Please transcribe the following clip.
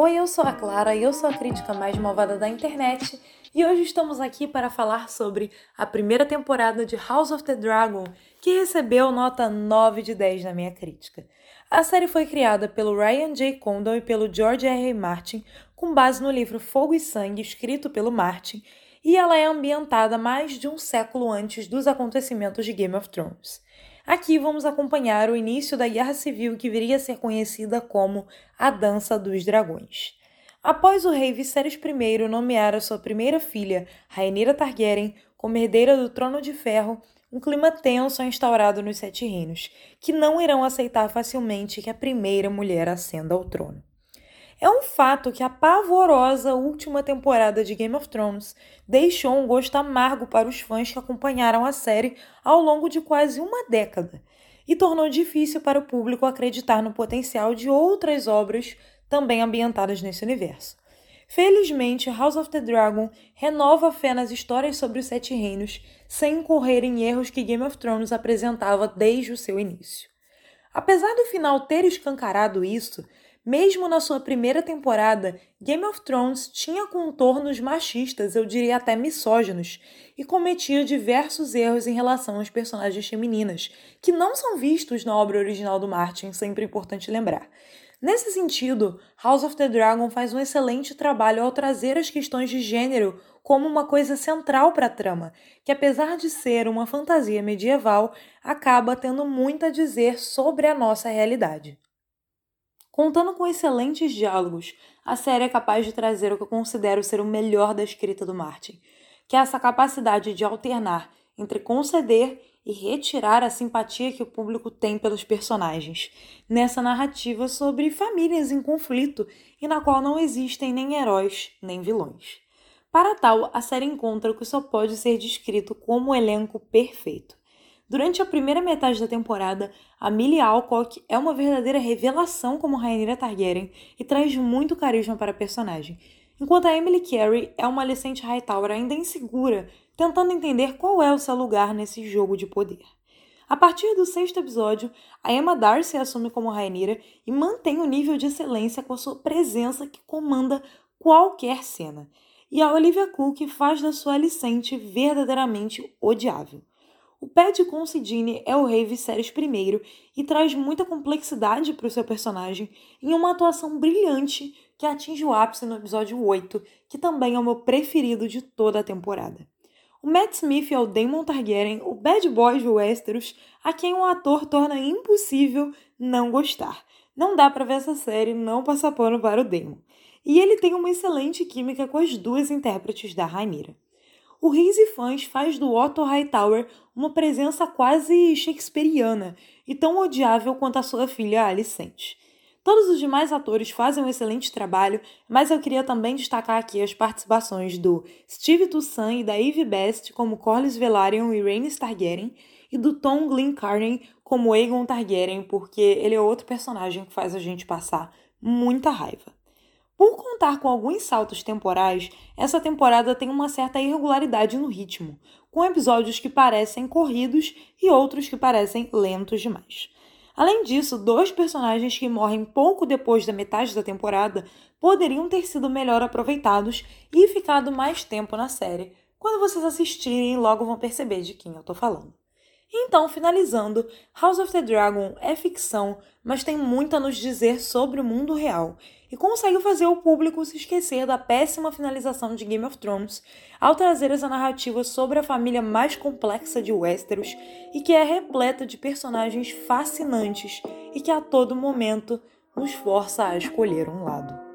Oi, eu sou a Clara e eu sou a crítica mais malvada da internet e hoje estamos aqui para falar sobre a primeira temporada de House of the Dragon, que recebeu nota 9 de 10 na minha crítica. A série foi criada pelo Ryan J. Condon e pelo George R. R. Martin, com base no livro Fogo e Sangue, escrito pelo Martin, e ela é ambientada mais de um século antes dos acontecimentos de Game of Thrones. Aqui vamos acompanhar o início da Guerra Civil que viria a ser conhecida como a Dança dos Dragões. Após o rei Viserys I nomear a sua primeira filha, Rhaenyra Targaryen, como herdeira do Trono de Ferro, um clima tenso é instaurado nos Sete Reinos, que não irão aceitar facilmente que a primeira mulher ascenda ao trono. É um fato que a pavorosa última temporada de Game of Thrones deixou um gosto amargo para os fãs que acompanharam a série ao longo de quase uma década e tornou difícil para o público acreditar no potencial de outras obras também ambientadas nesse universo. Felizmente, House of the Dragon renova a fé nas histórias sobre os Sete Reinos sem incorrer em erros que Game of Thrones apresentava desde o seu início. Apesar do final ter escancarado isso, mesmo na sua primeira temporada, Game of Thrones tinha contornos machistas, eu diria até misóginos, e cometia diversos erros em relação às personagens femininas, que não são vistos na obra original do Martin, sempre importante lembrar. Nesse sentido, House of the Dragon faz um excelente trabalho ao trazer as questões de gênero como uma coisa central para a trama, que apesar de ser uma fantasia medieval, acaba tendo muito a dizer sobre a nossa realidade. Contando com excelentes diálogos, a série é capaz de trazer o que eu considero ser o melhor da escrita do Martin, que é essa capacidade de alternar entre conceder e retirar a simpatia que o público tem pelos personagens, nessa narrativa sobre famílias em conflito e na qual não existem nem heróis nem vilões. Para tal, a série encontra o que só pode ser descrito como um elenco perfeito. Durante a primeira metade da temporada, a Millie Alcock é uma verdadeira revelação como Rhaenyra Targaryen e traz muito carisma para a personagem, enquanto a Emily Carey é uma adolescente Hightower ainda insegura, tentando entender qual é o seu lugar nesse jogo de poder. A partir do sexto episódio, a Emma Darcy assume como Rhaenyra e mantém o nível de excelência com a sua presença que comanda qualquer cena. E a Olivia Cook faz da sua Alicente verdadeiramente odiável. O Pad Considine é o rei Viserys I e traz muita complexidade para o seu personagem em uma atuação brilhante que atinge o ápice no episódio 8, que também é o meu preferido de toda a temporada. O Matt Smith é o Daemon Targaryen, o bad boy de Westeros, a quem o ator torna impossível não gostar. Não dá para ver essa série não passar pano para o Daemon. E ele tem uma excelente química com as duas intérpretes da Rhaenyra. O Riz e Fãs faz do Otto Hightower uma presença quase shakespeariana e tão odiável quanto a sua filha Alicente. Todos os demais atores fazem um excelente trabalho, mas eu queria também destacar aqui as participações do Steve Toussaint e da Eve Best como Corlys Velaryon e Rhaenys Targaryen, e do Tom Glencairn como Aegon Targaryen, porque ele é outro personagem que faz a gente passar muita raiva. Por contar com alguns saltos temporais, essa temporada tem uma certa irregularidade no ritmo, com episódios que parecem corridos e outros que parecem lentos demais. Além disso, dois personagens que morrem pouco depois da metade da temporada poderiam ter sido melhor aproveitados e ficado mais tempo na série. Quando vocês assistirem, logo vão perceber de quem eu tô falando. Então, finalizando, House of the Dragon é ficção, mas tem muito a nos dizer sobre o mundo real e consegue fazer o público se esquecer da péssima finalização de Game of Thrones ao trazer essa narrativa sobre a família mais complexa de Westeros e que é repleta de personagens fascinantes e que a todo momento nos força a escolher um lado.